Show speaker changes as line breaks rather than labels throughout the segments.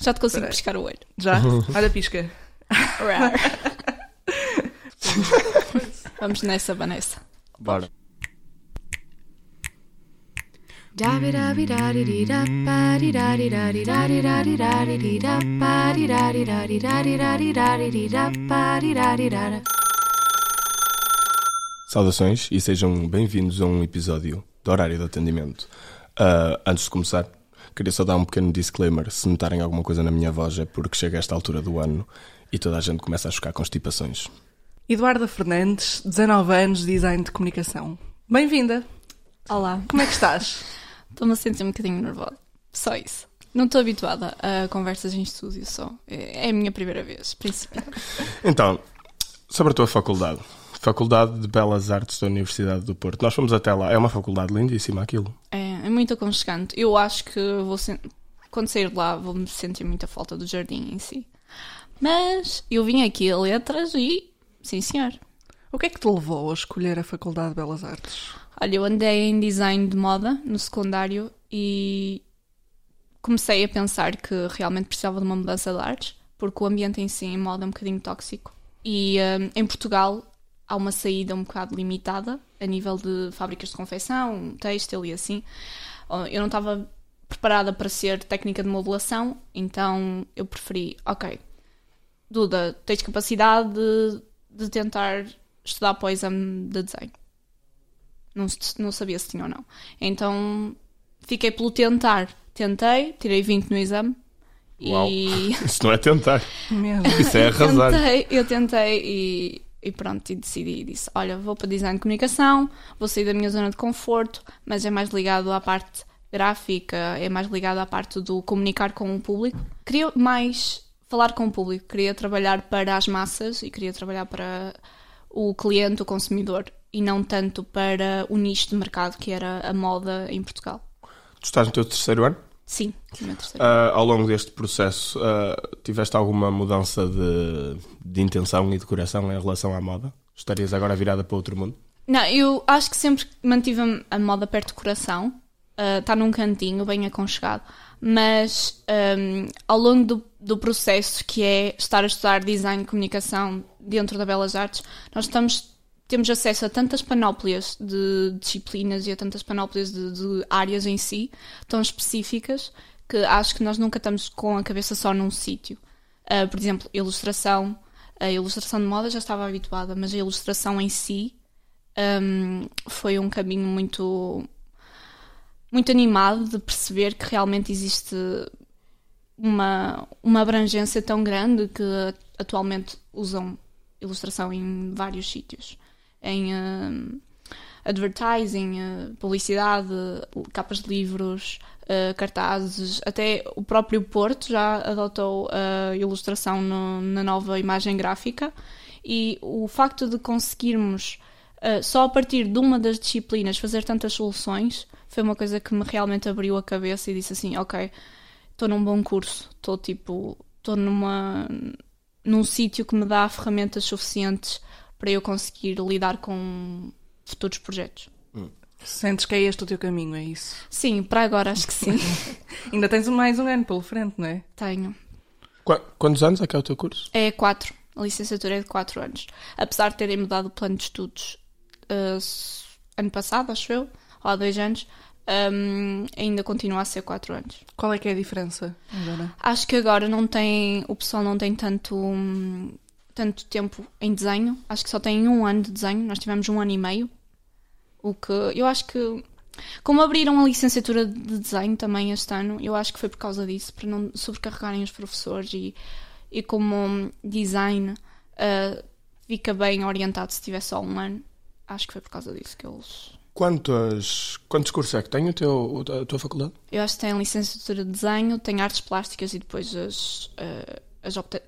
Já te consigo
Peraí.
piscar o olho.
Já? Olha, pisca.
Vamos nessa, Vanessa.
Bora. Saudações e sejam bem-vindos a um episódio do Horário de Atendimento. Ah, antes de começar, queria só dar um pequeno disclaimer. Se notarem alguma coisa na minha voz é porque chega a esta altura do ano e toda a gente começa a chocar constipações.
Eduarda Fernandes, 19 anos, design de comunicação. Bem-vinda.
Olá.
Como é que estás?
Estou-me a sentir um bocadinho nervosa. Só isso. Não estou habituada a conversas em estúdio só. É é a minha primeira vez, principalmente.
Então, sobre a tua faculdade. Faculdade de Belas Artes da Universidade do Porto. Nós fomos até lá. É uma faculdade lindíssima aquilo.
É, é muito aconchegante. Eu acho que vou sen- quando sair de lá vou-me sentir muita falta do jardim em si. Mas eu vim aqui a letras e. Sim, senhor.
O que é que te levou a escolher a Faculdade de Belas Artes?
Olha, eu andei em design de moda no secundário e comecei a pensar que realmente precisava de uma mudança de artes, porque o ambiente em si em moda é um bocadinho tóxico. E hum, em Portugal há uma saída um bocado limitada a nível de fábricas de confecção, têxtil e assim. Eu não estava preparada para ser técnica de modulação, então eu preferi, ok, Duda, tens capacidade de, de tentar estudar para o exame de desenho. Não, não sabia se tinha ou não. Então fiquei pelo tentar. Tentei, tirei 20 no exame.
Uau.
E
Isso não é tentar.
Mesmo.
Isso é arrasar.
tentei, eu tentei e, e pronto, e decidi disse: Olha, vou para design de comunicação, vou sair da minha zona de conforto, mas é mais ligado à parte gráfica, é mais ligado à parte do comunicar com o público. Queria mais falar com o público, queria trabalhar para as massas e queria trabalhar para o cliente, o consumidor, e não tanto para o nicho de mercado que era a moda em Portugal.
Tu estás no teu terceiro ano?
Sim.
Ah, ao longo deste processo, ah, tiveste alguma mudança de, de intenção e de coração em relação à moda? Estarias agora virada para outro mundo?
Não, eu acho que sempre mantive a- moda perto do coração. Está num cantinho, bem aconchegado. Mas hum, ao longo do, do processo, que é estar a estudar design e comunicação dentro da Belas Artes, nós estamos, temos acesso a tantas panóplias de disciplinas e a tantas panóplias de, de áreas em si, tão específicas, que acho que nós nunca estamos com a cabeça só num sítio. Ah, por exemplo, ilustração. A ilustração de moda já estava habituada, mas a ilustração em si um, foi um caminho muito muito animado de perceber que realmente existe uma, uma abrangência tão grande que atualmente usam ilustração em vários sítios em um, advertising, uh, publicidade, capas de livros, uh, cartazes, até o próprio Porto já adotou a ilustração no- na nova imagem gráfica. E o facto de conseguirmos uh, só a partir de uma das disciplinas fazer tantas soluções foi uma coisa que me realmente abriu a cabeça e disse assim, ok, estou num bom curso, estou tipo, estou numa num sítio que me dá ferramentas suficientes para eu conseguir lidar com futuros projetos.
Sentes que é este o teu caminho, é isso?
Sim, para agora acho que sim.
Ainda tens mais um ano pela frente, não é?
Tenho.
Qu- quantos anos é que é o teu curso?
É quatro. A licenciatura é de quatro anos. Apesar de terem mudado o plano de estudos uh, ano passado, acho eu, ou há dois anos, um, ainda continua a ser quatro anos.
Qual é que é a diferença agora?
Acho que agora não tem, o pessoal não tem tanto, hum, tanto tempo em desenho. Acho que só tem um ano de desenho. Nós tivemos um ano e meio. O que eu acho que, como abriram a licenciatura de desenho também este ano, eu acho que foi por causa disso, para não sobrecarregarem os professores e, e como design ah, fica bem orientado se tiver só um ano. Acho que foi por causa disso que eles.
Quantos, quantos cursos é que tem o teu, a tua faculdade?
Eu acho que tem licenciatura de desenho, tem artes plásticas e depois as, ah, as opta-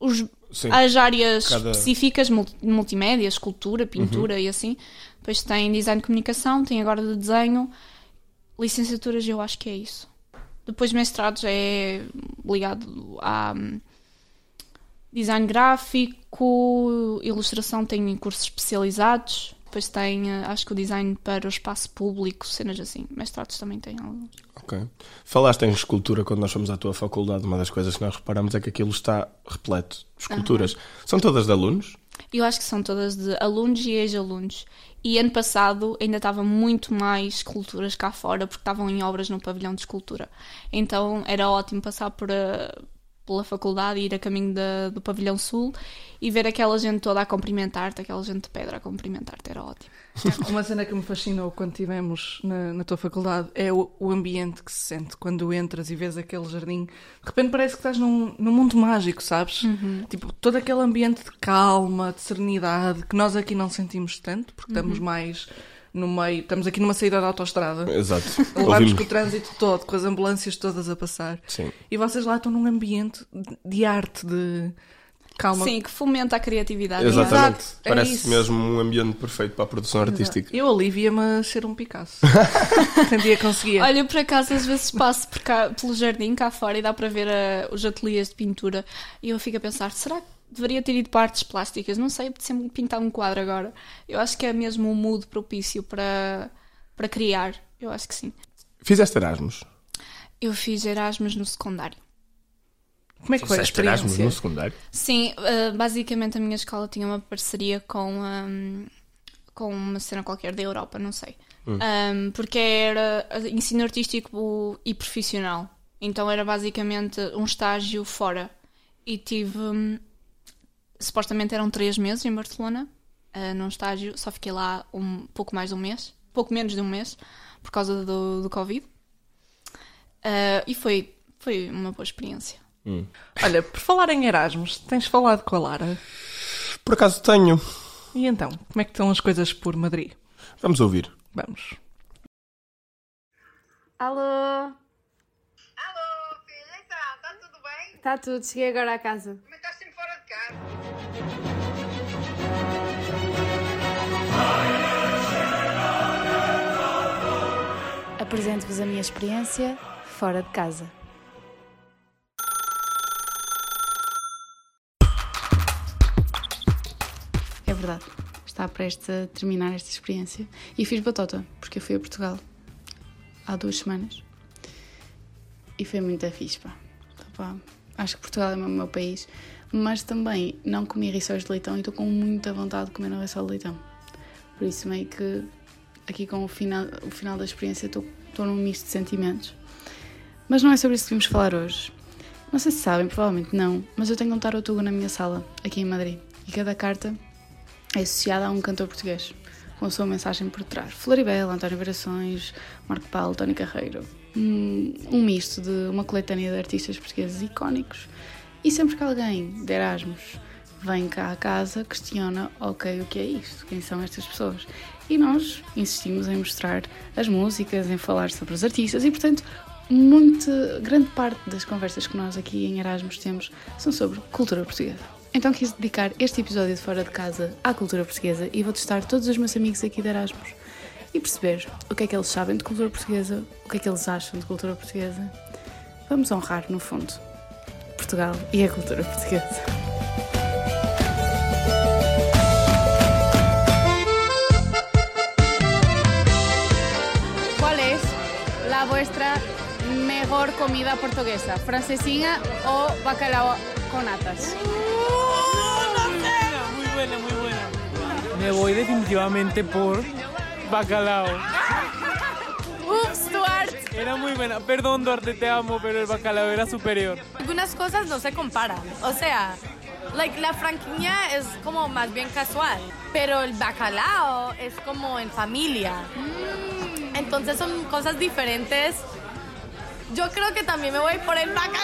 os
Sim.
as áreas
Cada-
específicas, multi- multimédia, escultura, pintura e assim. Depois tem design de comunicação, tem agora de desenho. Licenciaturas, eu acho que é isso. Depois mestrados é ligado a hum, design gráfico, ilustração tem cursos especializados. Depois tem, eh, acho que o design para o espaço público, cenas assim. Mestrados também tem alguns.
Ok. Falaste em escultura quando nós fomos à tua faculdade. Uma das coisas que nós reparamos é que aquilo está repleto de esculturas. São todas de alunos?
Eu acho que são todas de alunos e ex-alunos. E ano passado ainda estava muito mais esculturas cá fora, porque estavam em obras no pavilhão de escultura. Então era ótimo passar por, a- pela faculdade e ir a caminho da- do pavilhão sul e ver aquela gente toda a cumprimentar-te, aquela gente de pedra a cumprimentar-te, era ótimo.
Uma cena que me fascinou quando estivemos na, na tua faculdade é o, o ambiente que se sente quando entras e vês aquele jardim. De repente parece que estás num, num mundo mágico, sabes? Tipo, todo aquele ambiente de calma, de serenidade, que nós aqui não sentimos tanto, porque estamos mais no meio. Estamos aqui numa saída da autostrada.
Exato.
Levamos
Ouvimos.
com o trânsito todo, com as ambulâncias todas a passar.
Sim.
E vocês lá estão num ambiente de- arte, de calma.
Sim, que fomenta a criatividade.
Exatamente.
Exato, é
Parece
isso.
mesmo um ambiente perfeito para a produção artística.
Eu ali via-me a ser um Picasso. Sentia que conseguia.
Olha, por acaso, às vezes passo por cá, pelo jardim cá fora e dá para ver ah, os ateliês de pintura e eu fico a pensar, será que deveria ter ido para artes plásticas? Não sei, apetece-me pintar um quadro agora. Eu acho que é mesmo um mood propício para, para criar. Eu acho que sim.
Fizeste Erasmus?
Eu fiz Erasmus no secundário.
Como é que foi a
Fizeste Erasmus
experiência?
no secundário?
Sim, ah, basicamente a minha escola tinha uma parceria com, ahm, com uma cena qualquer da Europa, não sei. Ahm, porque era ah, ensino artístico e profissional. Então era basicamente um estágio fora. E tive. Hum, supostamente eram três meses em Barcelona, ah, num estágio. Só fiquei lá um pouco mais de um mês, pouco menos de um mês, por causa do, do Covid. Ah, e foi, foi uma boa experiência.
Olha, por falar em Erasmus, tens falado com a Lara.
Por acaso tenho.
E então, como é que estão as coisas por Madrid?
Vamos ouvir.
Vamos.
Alô,
Alô, filha, então, está tudo bem?
está tudo, cheguei agora à casa.
Mas
Apresento-vos a minha experiência fora de casa. É verdade, está prestes a terminar esta experiência e fiz batota, porque eu fui a Portugal há duas semanas e foi muito fixe, pá. Pá, Acho que Portugal é o meu país, mas também não comi rissóis de leitão e estou com muita vontade de comer um rissol de leitão. Por isso, meio que aqui com o final, o final da experiência estou, estou num misto de sentimentos. Mas não é sobre isso que vamos falar hoje. Não sei se sabem, provavelmente não, mas eu tenho um tarotugo na minha sala, aqui em Madrid, e cada carta é associada a um cantor português, com a sua mensagem por trás. Floribel, António Verações, Marco Paulo, Tony Carreiro. Um misto de uma coletânea de artistas portugueses icónicos. E sempre que alguém de Erasmus vem cá à casa, questiona, ok, o que é isto? Quem são estas pessoas? E nós insistimos em mostrar as músicas, em falar sobre os artistas e, portanto, muito, grande parte das conversas que nós aqui em Erasmus temos são sobre cultura portuguesa. Então quis dedicar este episódio de Fora de Casa à cultura portuguesa e vou testar todos os meus amigos aqui de Erasmus e perceber o que é que eles sabem de cultura portuguesa, o que é que eles acham de cultura portuguesa. Vamos honrar, no fundo, Portugal e a cultura portuguesa. Mejor comida portuguesa? ¿Francesina o bacalao con natas?
Muy buena, muy buena. Me voy definitivamente por bacalao.
Ups, Duarte.
Era muy buena. Perdón, Duarte, te amo, pero el bacalao era superior.
Algunas cosas no se comparan. O sea, like, la franquiña es como más bien casual, pero el bacalao es como en familia. Mm, Entonces son cosas diferentes. Yo creo que también me voy por el bacalao.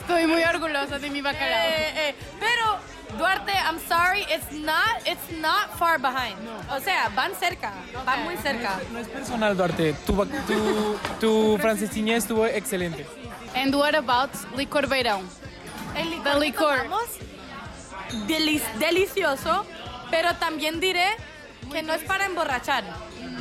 Estoy muy orgullosa de mi bacalao.
Eh, eh, pero Duarte, I'm sorry, it's not, it's not far behind. O sea, van cerca, van muy cerca.
No es personal, Duarte. Tu, tu, tu francesiña estuvo excelente.
And what about licor beirão?
El licor,
The licor.
delicioso, pero también diré que no es para emborrachar.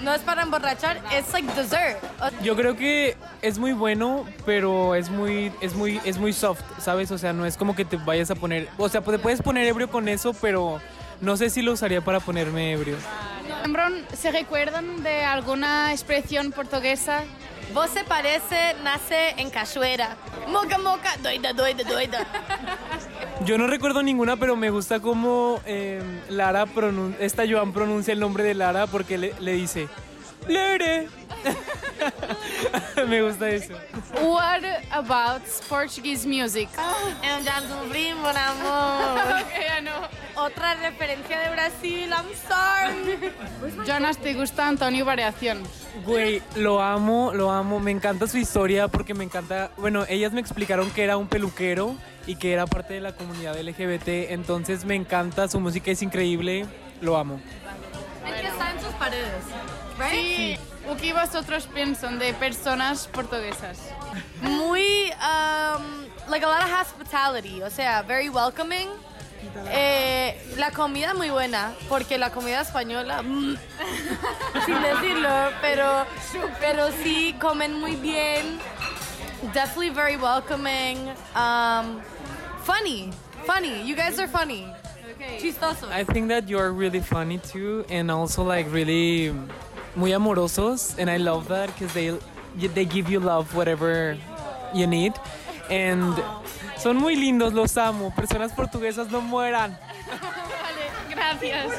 No es para emborrachar, es like dessert.
Yo creo que es muy bueno, pero es muy, es muy, es muy soft, ¿sabes? O sea, no es como que te vayas a poner, o sea, te puedes poner ebrio con eso, pero, no sé si lo usaría para ponerme ebrio.
¿Se recuerdan de alguna expresión portuguesa?
Vos se parece, nace en cachoeira. Moca, moca, doida, doida, doida.
Yo no recuerdo ninguna, pero me gusta cómo eh, Lara pronun- esta Joan pronuncia el nombre de Lara porque le, le dice Me gusta eso.
What about Portuguese music?
Eu já descobri, mon amor.
Okay, I know.
Otra referencia de Brasil, I'm sorry.
Jonas, ¿te gusta Antonio Variación?
Güey, lo amo, lo amo. Me encanta su historia porque me encanta. Bueno, ellas me explicaron que era un peluquero y que era parte de la comunidad LGBT. Entonces me encanta, su música es increíble. Lo amo.
Es que está en sus paredes.
Sí. ¿O qué vosotros piensan de personas portuguesas?
Muy, um, like a lot of hospitality, o sea, very welcoming. Eh, la comida muy buena, porque la comida española, mm, sin decirlo, pero, pero sí comen muy bien. Definitely very welcoming. Um, funny, funny. You guys are funny. Chistosos.
I think that you're really funny too, and also like really muy amorosos, and I love that because they they give you love whatever you need, and son muy lindos, los amo. Personas portuguesas no mueran.
Gracias.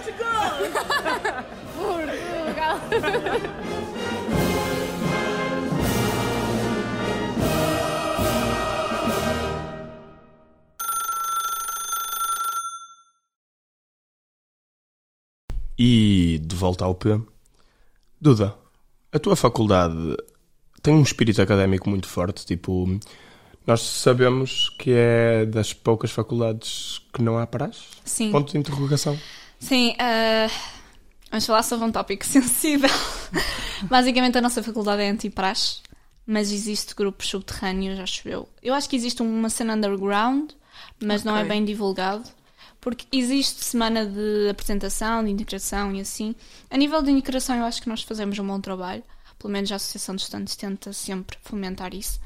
E de volta ao P. Duda, a tua faculdade tem um espírito académico muito forte, tipo, nós sabemos que é das poucas faculdades que não há praxe?
Sim.
Ponto de interrogação.
Sim, ah, vamos falar sobre um tópico sensível. Basicamente, a nossa faculdade é anti-praxe, mas existe grupos subterrâneos, acho eu. Eu acho que existe uma cena underground, mas não é bem divulgado. Porque existe semana de apresentação, de integração e assim. A nível de integração, eu acho que nós fazemos um bom trabalho. Pelo menos a Associação de Estudantes tenta sempre fomentar isso.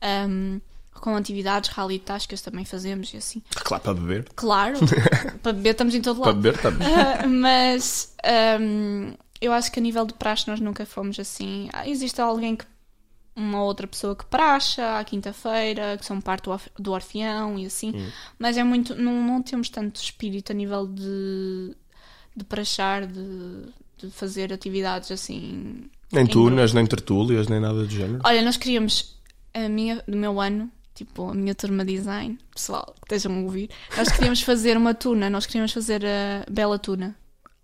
Ahm, com atividades, rally tascas também fazemos e assim.
Claro, para beber.
Claro, para beber estamos em todo
Para
lado.
beber estamos.
Ah, mas ahm, eu acho que a nível de praxe nós nunca fomos assim. Ah, Existe alguém que. Uma outra pessoa que praxa à quinta-feira, que são parte do, orf- do orfeão e assim. Mas é muito. Não, não temos tanto espírito a nível de. de praxar, de, de fazer atividades assim.
Nem
em
tunas, nem tertúlias, nem nada do género.
Olha, nós queríamos, a minha, do meu ano, tipo, a minha turma de design, pessoal, que estejam a ouvir, nós queríamos fazer uma tuna, nós queríamos fazer a Bela Tuna.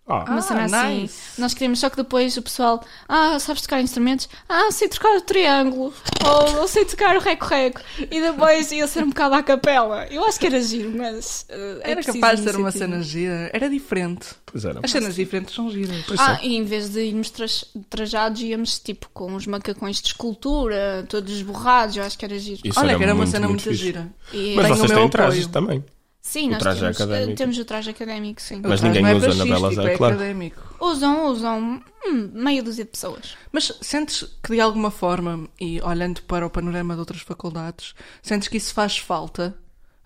Ah,
Uma
Ah,
cena assim.
nice.
Nós queríamos, só que depois o pessoal, ah, sabes tocar instrumentos? Ah, sei tocar o triângulo, ou, ou sei tocar o reco-reco. E depois ia ser um bocado à capela. Eu acho que era giro, mas. é
Era
preciso
capaz de ser uma cena gira. Era diferente.
pois era.
As cenas diferentes são giras.
Pois
Ah,
é.
e em vez de irmos tras- trajados, íamos tipo com os macacões de escultura, todos esborrados, eu acho que era giro.
Isso
Olha, que era uma
muito,
cena muito,
fixe.
gira.
E-
Mas vocês
o meu
têm trajes também.
Sim,
O
nós
traje
temos,
académico.
eh, temos o traje académico, sim.
Mas ninguém
é
usa na Belas Artes,
é
claro.
académico.
Usam, usam hum, meia dúzia de pessoas.
Mas sentes que de alguma forma, e olhando para o panorama de outras faculdades, sentes que isso faz falta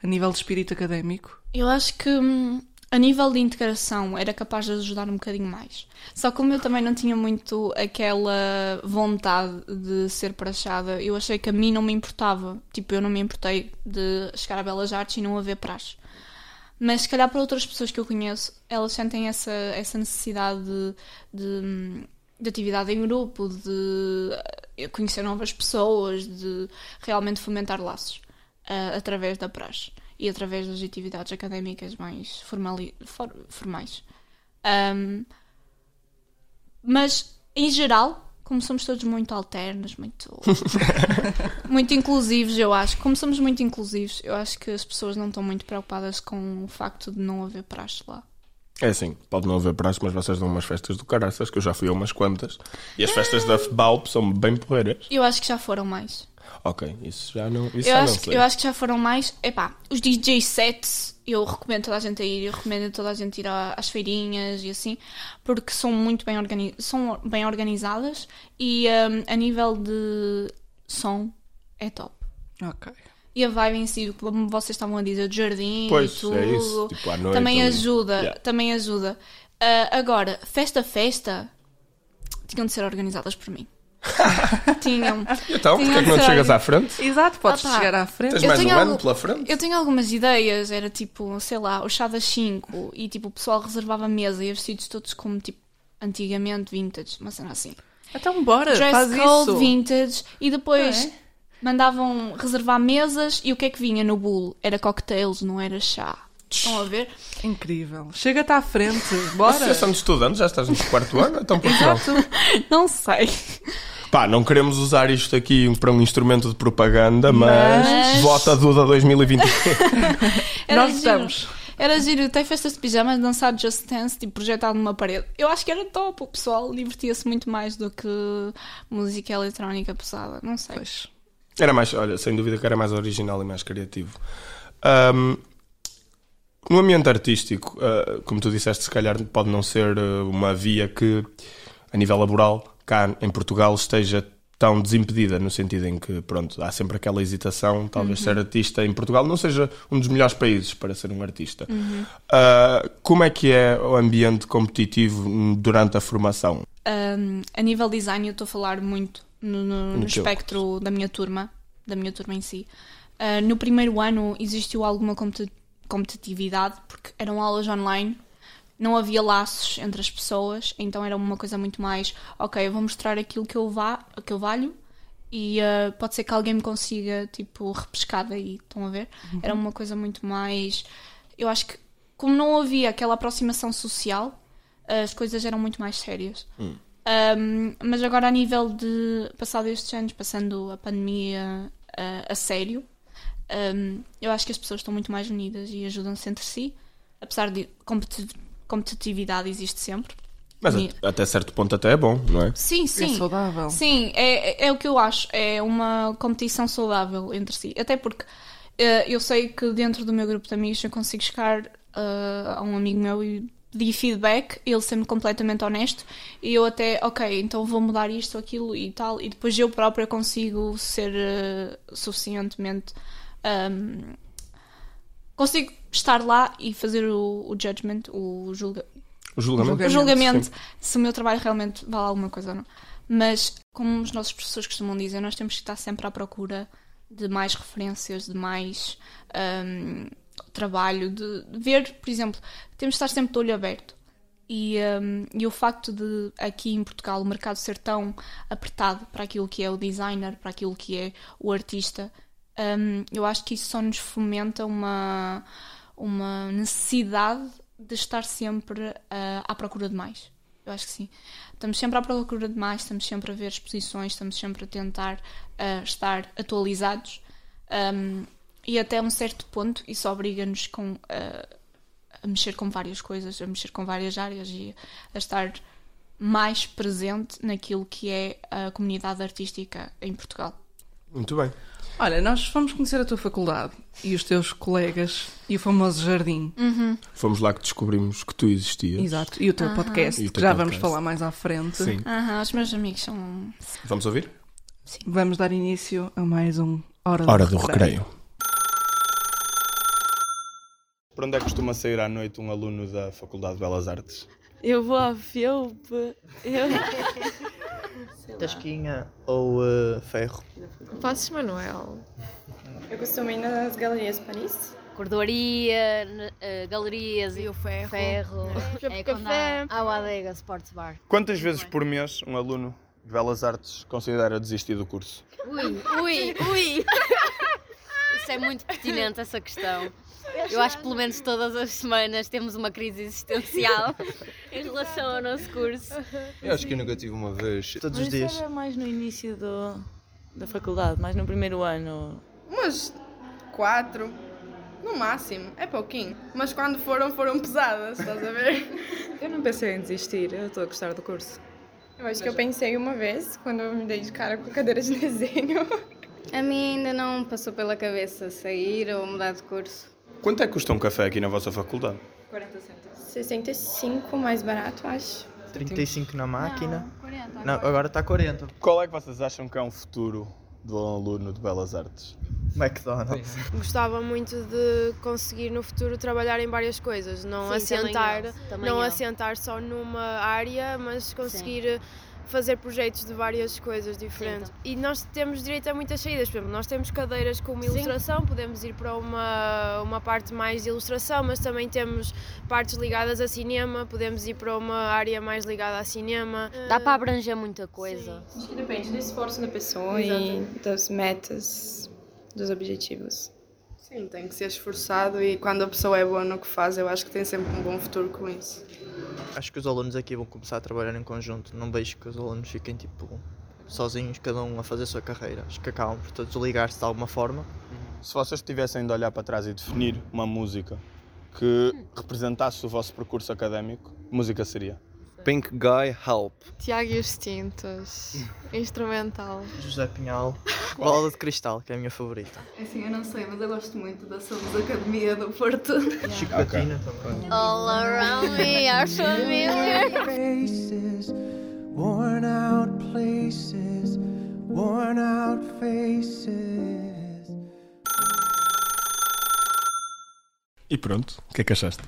a nível de espírito académico?
Eu acho que hum, a nível de integração era capaz de ajudar um bocadinho mais. Só como eu também não tinha muito aquela vontade de ser prachada, eu achei que a mim não me importava. Tipo, eu não me importei de chegar a Belas Artes e não haver praxe. Mas se calhar para outras pessoas que eu conheço, elas sentem essa, essa necessidade de, de, de atividade em grupo, de eh, conhecer novas pessoas, de realmente fomentar laços ah, através da praxe e através das atividades académicas mais formali- for- formais. Ahm, mas, em geral, como somos todos muito alternos, muito, muito inclusivos, eu acho, como somos muito inclusivos, eu acho que as pessoas não estão muito preocupadas com o facto de não haver praxe lá.
É assim, pode não haver praxe, mas vocês dão umas festas do caraças, que eu já fui a umas quantas. E as festas da FBAUP são bem porreiras.
Eu acho que já foram mais.
Ok, isso já não, isso
Eu
já não
acho, que,
sei.
eu acho que já foram mais. Epá, os DJ sets, eu recomendo toda a gente a ir, eu recomendo toda a gente ir às feirinhas e assim, porque são muito bem, organi são bem organizadas e hum, a nível de som é top.
Ok.
E a vibe em si, como vocês estavam a dizer, de jardim
Pois,
e tudo.
é isso. Tipo, à noite.
também
ali.
ajuda,
Yeah.
também ajuda. Ah, agora, festa, festa, tinham de ser organizadas por mim. tinham.
Então, porquê é que não te chegas à frente?
Exato, podes
Ah,
chegar à frente.
Tens
Eu
mais um
tenho
ano
algo-
pela frente?
Eu tenho algumas ideias, era tipo, sei lá, o chá das 5 e tipo, o pessoal reservava mesa e os vestidos todos como tipo, antigamente, vintage, uma cena assim.
Então bora,
Dress
faz
code
isso.
vintage e depois
Ah, é?
mandavam reservar mesas e o que é que vinha no bolo? Era cocktails, não era chá. Estão a ver?
Incrível. Chega-te à frente,
Bora. Associação de estudantes, já estás no quarto ano, então por?
Exato.
Não sei.
Pá, não queremos usar isto aqui para um instrumento de propaganda, mas,
Mas-
vota Duda 2020.
Era
Nós
giro.
estamos.
Era giro, ter festas de pijamas, dançar Just Dance, tipo, projetado numa parede. Eu acho que era top, o pessoal divertia-se muito mais do que música eletrónica pesada, não sei.
Pois.
Era mais, olha, sem dúvida que era mais original e mais criativo. Ahm, no ambiente artístico, ah, como tu disseste, se calhar pode não ser ah, uma via que, a nível laboral, cá em Portugal, esteja tão desimpedida, no sentido em que, pronto, há sempre aquela hesitação, talvez ser artista em Portugal não seja um dos melhores países para ser um artista. Ah, como é que é o ambiente competitivo durante a formação?
Um, a nível design, eu estou a falar muito no, no-
No
espectro da minha turma, da minha turma em si. Uh, no primeiro ano existiu alguma competi- competitividade, porque eram aulas online, não havia laços entre as pessoas, então era uma coisa muito mais, ok, eu vou mostrar aquilo que eu, vá, que eu valho e uh, pode ser que alguém me consiga, tipo, repescar daí, estão a ver? Era uma coisa muito mais. Eu acho que, como não havia aquela aproximação social, as coisas eram muito mais sérias. Um, mas agora, a nível de. Passado estes anos, passando a pandemia uh, a sério, um, eu acho que as pessoas estão muito mais unidas e ajudam-se entre si. Apesar de competitividade existe sempre.
Mas
E-
até certo ponto até é bom, não é?
Sim, sim.
É saudável.
Sim, é, é- é o que eu acho. É uma competição saudável entre si. Até porque eh, eu sei que dentro do meu grupo de amigos eu consigo chegar eh, a um amigo meu e pedir feedback, ele sempre completamente honesto, e eu até, ok, então vou mudar isto, aquilo e tal, e depois eu própria consigo ser eh, suficientemente. ahm, consigo estar lá e fazer o, o judgment, o julga,
O julgamento.
o julgamento,
sim.
se o meu trabalho realmente vale alguma coisa ou não. Mas, como os nossos professores costumam dizer, nós temos que estar sempre à procura de mais referências, de mais hum, trabalho, de, de ver, por exemplo, temos de estar sempre de olho aberto. E, hum, e o facto de aqui em Portugal o mercado ser tão apertado para aquilo que é o designer, para aquilo que é o artista, hum, eu acho que isso só nos fomenta uma, uma necessidade de estar sempre ah, à procura de mais. Eu acho que sim. Estamos sempre à procura de mais, estamos sempre a ver exposições, estamos sempre a tentar ah, estar atualizados. Um, e até um certo ponto isso obriga-nos com, ah, a mexer com várias coisas, a mexer com várias áreas e a estar mais presente naquilo que é a comunidade artística em Portugal.
Muito bem.
Olha, nós vamos conhecer a tua faculdade e os teus colegas e o famoso jardim.
Fomos lá que descobrimos que tu existias.
Exato. E o teu podcast,
E o
que
teu
já vamos
podcast.
falar mais à frente.
Sim.
Aham, os meus amigos são.
Vamos ouvir?
Vamos dar início a mais um Hora,
Hora do recreio. Para onde é que costuma sair à noite um aluno da Faculdade de Belas Artes?
Eu vou à Felp. Eu...
Tasquinha ou eh, ferro?
Passos Manuel.
Eu costumo ir nas galerias de Paris.
Cordoaria, eh, galerias e o ferro. ferro.
É,
É quando
café.
há, há o Adega Sports Bar.
Quantas vezes por mês um aluno de Belas Artes considera desistir do curso?
Ui, ui, ui. Isso é muito pertinente, essa questão. Eu acho que pelo menos todas as semanas temos uma crise existencial em relação ao nosso curso.
Eu acho que eu nunca tive uma vez. Todos os
Mas
dias.
isso era mais no início do, da faculdade, mais no primeiro ano.
Umas quatro, no máximo. É pouquinho. Mas quando foram, foram pesadas, estás a ver?
Eu não pensei em desistir, eu estou a gostar do curso.
Eu acho que eu pensei uma vez, quando eu me dei de cara com a cadeira de desenho.
A mim ainda não passou pela cabeça sair ou mudar de curso.
Quanto é que custa um café aqui na vossa faculdade?
65 mais barato, acho.
35 na máquina. Não, agora está 40.
Qual é que vocês acham que é um futuro
de um aluno de Belas Artes?
McDonald's.
Gostava muito de conseguir no futuro trabalhar em várias coisas, não
Sim, também
assentar,
eu, também
não
eu.
assentar só numa área, mas conseguir fazer projetos de várias coisas diferentes. E nós temos direito a muitas saídas, por exemplo, nós temos cadeiras como ilustração, podemos ir para uma, uma parte mais de ilustração, mas também temos partes ligadas a cinema, podemos ir para uma área mais ligada a cinema.
Dá para abranger muita coisa.
Acho que depende do esforço da pessoa e das metas, dos objetivos.
Sim, tem que ser esforçado e quando a pessoa é boa no que faz, eu acho que tem sempre um bom futuro com isso.
Acho que os alunos aqui vão começar a trabalhar em conjunto. Não vejo que os alunos fiquem tipo sozinhos, cada um a fazer a sua carreira. Acho que acabam por todos ligar-se de alguma forma.
Se vocês tivessem de olhar para trás e definir uma música que representasse o vosso percurso académico, música seria?
Pink Guy Help.
Tiago e os Tintos, instrumental.
José Pinhal, Bola de Cristal, que é a minha favorita.
Assim, eu não sei, mas eu gosto muito da Somos Academia do Porto.
Chico Patina também.
All around me are familiar.
faces, worn out places, worn out faces.
E pronto, o que é que achaste?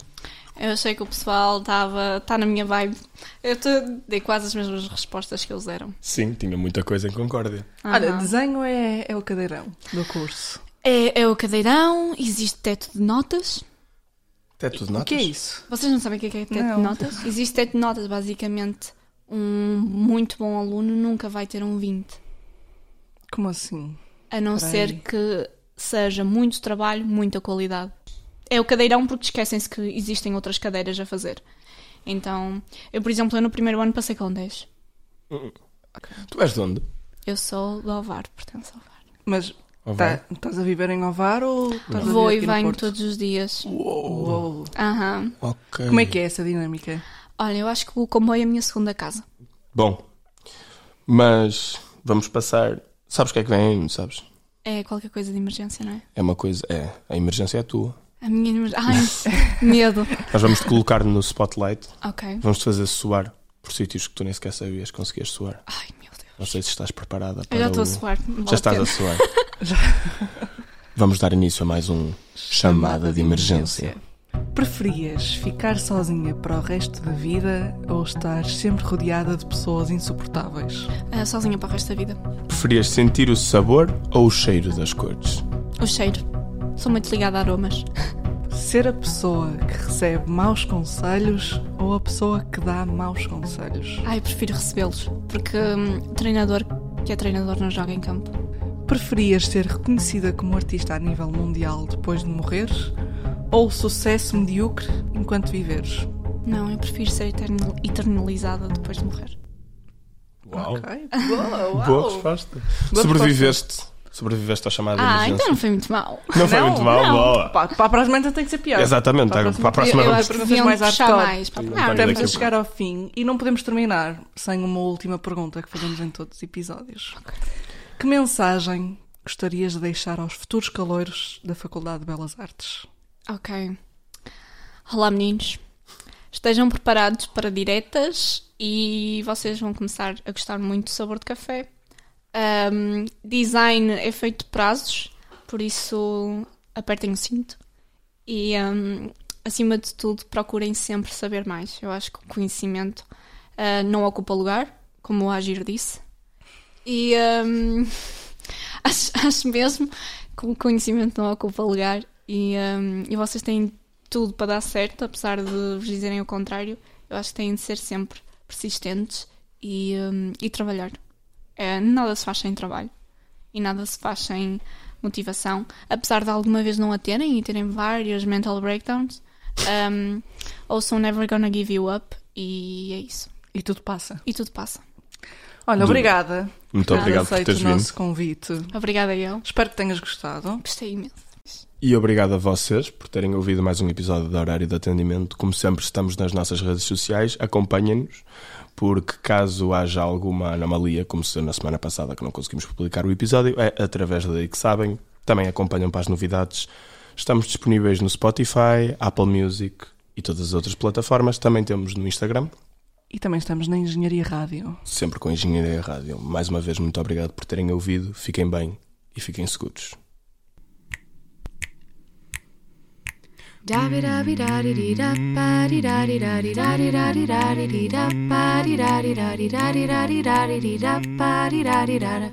Eu achei que o pessoal estava tá na minha vibe. Eu te dei quase as mesmas respostas que eles deram.
Sim, tinha muita coisa em concórdia.
Olha,
Aham.
desenho é, é o cadeirão do curso.
É, é o cadeirão, existe teto de notas.
Teto de
O
notas?
que é isso?
Vocês não sabem o que é, que é teto
Não.
de notas? Existe teto de notas, basicamente. Um muito bom aluno nunca vai ter um 20.
Como assim?
A não
Espera
ser que seja muito trabalho, muita qualidade. É o cadeirão porque esquecem-se que existem outras cadeiras a fazer. Então, eu, por exemplo, eu no primeiro ano passei com 10.
Tu és de onde?
Eu sou do Alvar, pertenço ao Alvar.
Mas tá- estás a viver em Ovar ou estás a
Vou e venho
Porto?
todos os dias.
Uou.
Aham.
Ok.
Como é que é essa dinâmica?
Olha, eu acho que o comboio é a minha segunda casa.
Bom, mas vamos passar. Sabes o que é que vem aí, sabes?
É qualquer coisa de emergência, não é?
É uma coisa. É, a emergência é tua.
A minha emergência. Ai, medo.
Nós vamos te colocar no spotlight.
Ok.
Vamos te fazer suar por sítios que tu nem sequer sabias que conseguias suar.
Ai, meu Deus.
Não sei se estás preparada para
Eu já estou a
o-
suar, não vale
Já estás
a
a suar. Vamos dar início a mais um chamada de emergência.
Preferias ficar sozinha para o resto da vida ou estar sempre rodeada de pessoas insuportáveis?
Ah, sozinha para o resto da vida.
Preferias sentir o sabor ou o cheiro das cores?
O cheiro. Sou muito ligada a aromas.
Ser a pessoa que recebe maus conselhos ou a pessoa que dá maus conselhos?
Ai, prefiro recebê-los. Porque hum, treinador que é treinador não joga em campo.
Preferias ser reconhecida como artista a nível mundial depois de morreres ou sucesso medíocre enquanto viveres?
Não, eu prefiro ser eterno- eternalizada depois de morrer.
Uau.
Ok. Boa, uau.
Boa resposta.
Boa
Sobreviveste. Sobreviveste ao chamado de
Ah,
emergência.
então não foi muito mal.
Não foi muito mal, boa.
Pá, para a próxima então tem que ser pior.
Exatamente, para a próxima
eu, eu
vamos-
perguntas mais hardcore.
mais para a próxima.
António,
Estamos a
a
chegar ao fim e não podemos terminar sem uma última pergunta que fazemos em todos os episódios. Que mensagem gostarias de deixar aos futuros caloiros da Faculdade de Belas Artes?
Ok. Olá, meninos. Estejam preparados para diretas e vocês vão começar a gostar muito do sabor de café. Um, design é feito de prazos, por isso apertem o cinto. E, um, acima de tudo, procurem sempre saber mais. Eu acho que o conhecimento uh, não ocupa lugar, como o Agir disse. E um, acho, acho mesmo que o conhecimento não ocupa lugar e, e vocês têm tudo para dar certo, apesar de vos dizerem o contrário. Eu acho que têm de ser sempre persistentes e, e trabalhar. É, nada se faz sem trabalho e nada se faz sem motivação. Apesar de alguma vez não a terem e terem vários mental breakdowns, um, also never gonna give you up. E é isso.
E tudo passa.
E tudo passa.
Olha, obrigada.
muito obrigado por teres
o nosso
vindo.
convite.
Obrigada eu.
Espero que tenhas gostado.
Gostei imenso
e obrigado a vocês por terem ouvido mais um episódio da Horário de Atendimento. Como sempre, estamos nas nossas redes sociais, acompanhem-nos, porque caso haja alguma anomalia, como se na semana passada que não conseguimos publicar o episódio, é através daí que sabem. Também acompanham para as novidades. Estamos disponíveis no Spotify, Apple Music e todas as outras plataformas. Também temos no Instagram.
E também estamos na Engenharia Rádio.
Sempre com Engenharia Rádio. Mais uma vez, muito obrigado por terem ouvido. Fiquem bem e fiquem seguros.
Da bi da bi da di di da ba di da di da di da di da di da di da ba di da di da di da di da di da di da ba di da di da.